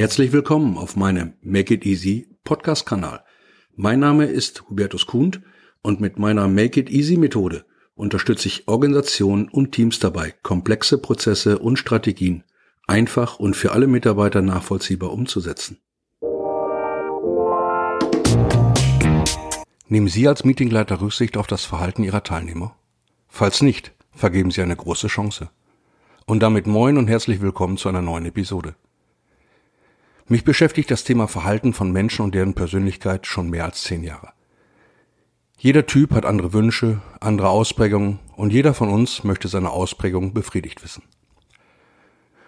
Herzlich willkommen auf meinem Make It Easy Podcast-Kanal. Mein Name ist Hubertus Kuhn und mit meiner Make It Easy Methode unterstütze ich Organisationen und Teams dabei, komplexe Prozesse und Strategien einfach und für alle Mitarbeiter nachvollziehbar umzusetzen. Nehmen Sie als Meetingleiter Rücksicht auf das Verhalten Ihrer Teilnehmer? Falls nicht, vergeben Sie eine große Chance. Und damit moin und herzlich willkommen zu einer neuen Episode. Mich beschäftigt das Thema Verhalten von Menschen und deren Persönlichkeit schon mehr als zehn Jahre. Jeder Typ hat andere Wünsche, andere Ausprägungen und jeder von uns möchte seine Ausprägung befriedigt wissen.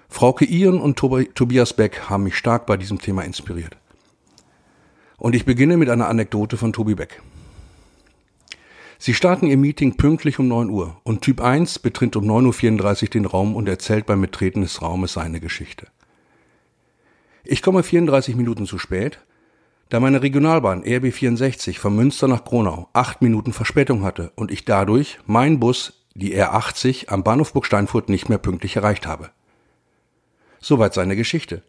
Frauke Iren und Tobias Beck haben mich stark bei diesem Thema inspiriert. Und ich beginne mit einer Anekdote von Tobi Beck. Sie starten ihr Meeting pünktlich um 9 Uhr und Typ 1 betritt um 9.34 Uhr den Raum und erzählt beim Betreten des Raumes seine Geschichte. Ich komme 34 Minuten zu spät, da meine Regionalbahn RB 64 von Münster nach Gronau acht Minuten Verspätung hatte und ich dadurch meinen Bus, die R80, am Bahnhof Burgsteinfurt nicht mehr pünktlich erreicht habe. Soweit seine Geschichte.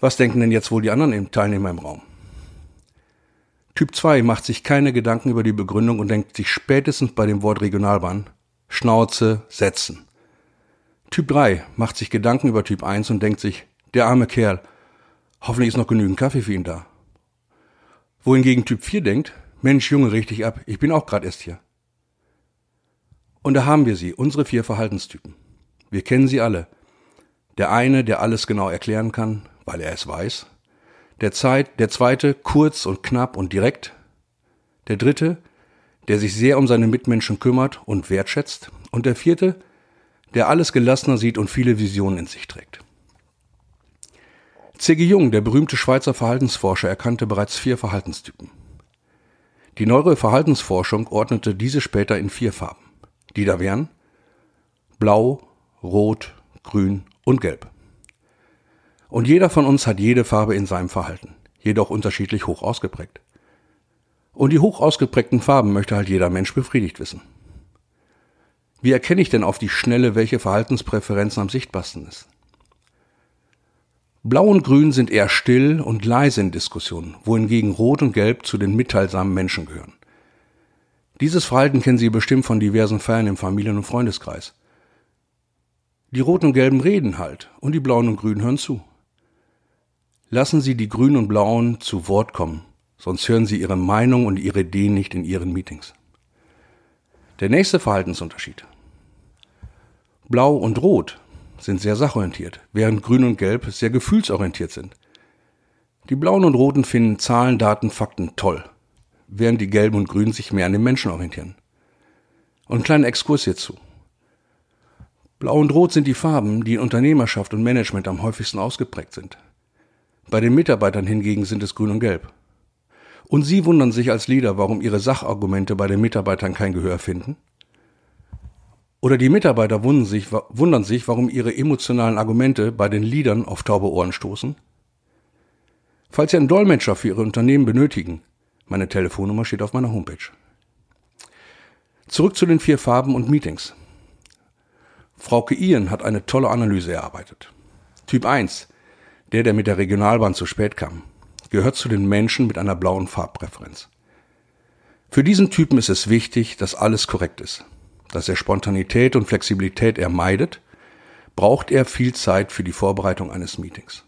Was denken denn jetzt wohl die anderen Teilnehmer im Raum? Typ 2 macht sich keine Gedanken über die Begründung und denkt sich spätestens bei dem Wort Regionalbahn Schnauze setzen. Typ 3 macht sich Gedanken über Typ 1 und denkt sich, der arme Kerl, hoffentlich ist noch genügend Kaffee für ihn da. Wohingegen Typ 4 denkt, Mensch Junge, richtig ab, ich bin auch gerade erst hier. Und da haben wir sie, unsere vier Verhaltenstypen. Wir kennen sie alle. Der eine, der alles genau erklären kann, weil er es weiß. Der, Zeit, der zweite kurz und knapp und direkt. Der dritte, der sich sehr um seine Mitmenschen kümmert und wertschätzt. Und der vierte, der alles gelassener sieht und viele Visionen in sich trägt. C.G. Jung, der berühmte Schweizer Verhaltensforscher, erkannte bereits vier Verhaltenstypen. Die neuere Verhaltensforschung ordnete diese später in vier Farben, die da wären Blau, Rot, Grün und Gelb. Und jeder von uns hat jede Farbe in seinem Verhalten, jedoch unterschiedlich hoch ausgeprägt. Und die hoch ausgeprägten Farben möchte halt jeder Mensch befriedigt wissen. Wie erkenne ich denn auf die Schnelle, welche Verhaltenspräferenzen am sichtbarsten ist? Blau und Grün sind eher still und leise in Diskussionen, wohingegen Rot und Gelb zu den mitteilsamen Menschen gehören. Dieses Verhalten kennen Sie bestimmt von diversen Feiern im Familien- und Freundeskreis. Die Roten und Gelben reden halt und die Blauen und Grünen hören zu. Lassen Sie die Grünen und Blauen zu Wort kommen, sonst hören Sie Ihre Meinung und Ihre Ideen nicht in Ihren Meetings. Der nächste Verhaltensunterschied. Blau und Rot sind sehr sachorientiert, während Grün und Gelb sehr gefühlsorientiert sind. Die Blauen und Roten finden Zahlen, Daten, Fakten toll, während die Gelben und Grünen sich mehr an den Menschen orientieren. Und einen kleinen Exkurs hierzu. Blau und Rot sind die Farben, die in Unternehmerschaft und Management am häufigsten ausgeprägt sind. Bei den Mitarbeitern hingegen sind es grün und gelb. Und Sie wundern sich als Leader, warum Ihre Sachargumente bei den Mitarbeitern kein Gehör finden? Oder die Mitarbeiter wundern sich, wundern sich, warum ihre emotionalen Argumente bei den Leadern auf taube Ohren stoßen? Falls Sie einen Dolmetscher für Ihre Unternehmen benötigen, meine Telefonnummer steht auf meiner Homepage. Zurück zu den vier Farben und Meetings. Frauke Ian hat eine tolle Analyse erarbeitet. Typ 1 der, der mit der Regionalbahn zu spät kam, gehört zu den Menschen mit einer blauen Farbpräferenz. Für diesen Typen ist es wichtig, dass alles korrekt ist. Dass er Spontanität und Flexibilität ermeidet, braucht er viel Zeit für die Vorbereitung eines Meetings.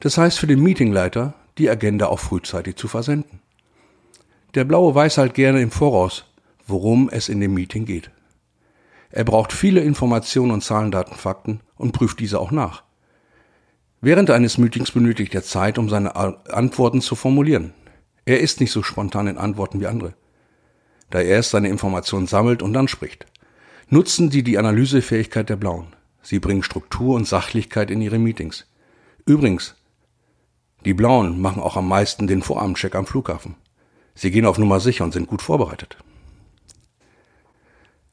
Das heißt für den Meetingleiter, die Agenda auch frühzeitig zu versenden. Der Blaue weiß halt gerne im Voraus, worum es in dem Meeting geht. Er braucht viele Informationen und Zahlen, Daten, Fakten und prüft diese auch nach. Während eines Meetings benötigt er Zeit, um seine Antworten zu formulieren. Er ist nicht so spontan in Antworten wie andere, da er erst seine Informationen sammelt und dann spricht. Nutzen Sie die Analysefähigkeit der Blauen. Sie bringen Struktur und Sachlichkeit in Ihre Meetings. Übrigens, die Blauen machen auch am meisten den Vorabendcheck am Flughafen. Sie gehen auf Nummer sicher und sind gut vorbereitet.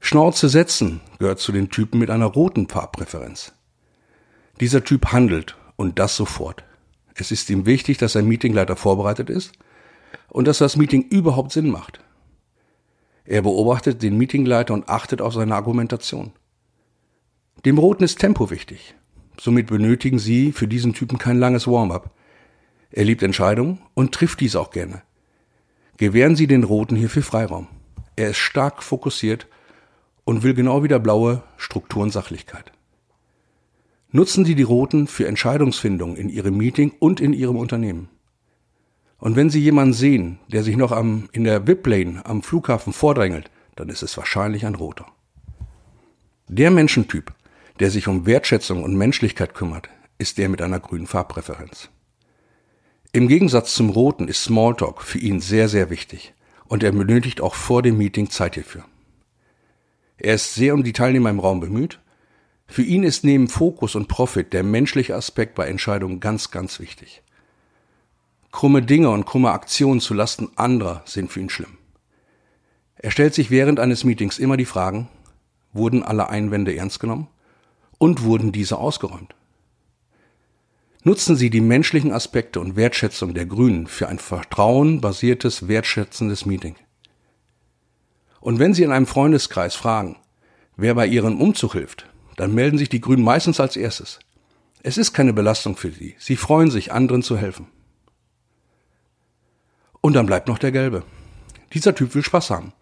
Schnauze setzen gehört zu den Typen mit einer roten Farbpräferenz. Dieser Typ handelt und das sofort. Es ist ihm wichtig, dass sein Meetingleiter vorbereitet ist und dass das Meeting überhaupt Sinn macht. Er beobachtet den Meetingleiter und achtet auf seine Argumentation. Dem Roten ist Tempo wichtig. somit benötigen Sie für diesen Typen kein langes Warm-up. Er liebt Entscheidungen und trifft dies auch gerne. Gewähren Sie den Roten hierfür Freiraum. Er ist stark fokussiert und will genau wie der Blaue Struktur und Sachlichkeit. Nutzen Sie die Roten für Entscheidungsfindung in Ihrem Meeting und in Ihrem Unternehmen. Und wenn Sie jemanden sehen, der sich noch am, in der VIP-Lane am Flughafen vordrängelt, dann ist es wahrscheinlich ein Roter. Der Menschentyp, der sich um Wertschätzung und Menschlichkeit kümmert, ist der mit einer grünen Farbpräferenz. Im Gegensatz zum Roten ist Smalltalk für ihn sehr, sehr wichtig und er benötigt auch vor dem Meeting Zeit hierfür. Er ist sehr um die Teilnehmer im Raum bemüht. Für ihn ist neben Fokus und Profit der menschliche Aspekt bei Entscheidungen ganz, ganz wichtig. Krumme Dinge und krumme Aktionen zu Lasten anderer sind für ihn schlimm. Er stellt sich während eines Meetings immer die Fragen, wurden alle Einwände ernst genommen und wurden diese ausgeräumt? Nutzen Sie die menschlichen Aspekte und Wertschätzung der Grünen für ein vertrauenbasiertes, wertschätzendes Meeting. Und wenn Sie in einem Freundeskreis fragen, wer bei Ihrem Umzug hilft, dann melden sich die Grünen meistens als erstes. Es ist keine Belastung für Sie. Sie freuen sich, anderen zu helfen. Und dann bleibt noch der Gelbe. Dieser Typ will Spaß haben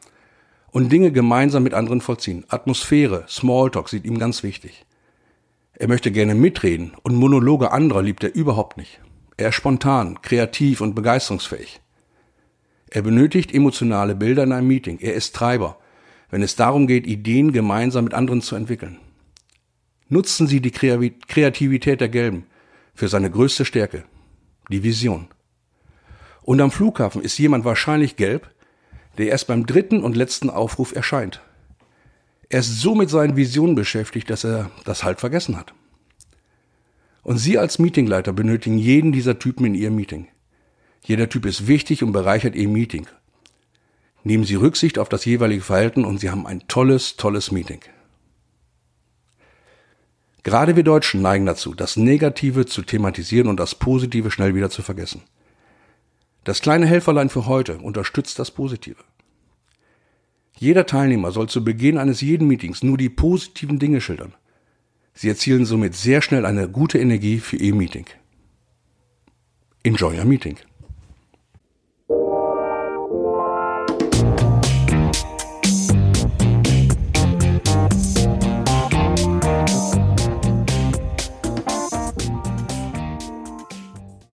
und Dinge gemeinsam mit anderen vollziehen. Atmosphäre, Smalltalk sind ihm ganz wichtig. Er möchte gerne mitreden und Monologe anderer liebt er überhaupt nicht. Er ist spontan, kreativ und begeisterungsfähig. Er benötigt emotionale Bilder in einem Meeting. Er ist Treiber, wenn es darum geht, Ideen gemeinsam mit anderen zu entwickeln. Nutzen Sie die Kreativität der Gelben für seine größte Stärke, die Vision. Und am Flughafen ist jemand wahrscheinlich gelb, der erst beim dritten und letzten Aufruf erscheint. Er ist so mit seinen Visionen beschäftigt, dass er das halt vergessen hat. Und Sie als Meetingleiter benötigen jeden dieser Typen in Ihrem Meeting. Jeder Typ ist wichtig und bereichert Ihr Meeting. Nehmen Sie Rücksicht auf das jeweilige Verhalten und Sie haben ein tolles, tolles Meeting. Gerade wir Deutschen neigen dazu, das Negative zu thematisieren und das Positive schnell wieder zu vergessen. Das kleine Helferlein für heute unterstützt das Positive. Jeder Teilnehmer soll zu Beginn eines jeden Meetings nur die positiven Dinge schildern. Sie erzielen somit sehr schnell eine gute Energie für Ihr Meeting. Enjoy your Meeting.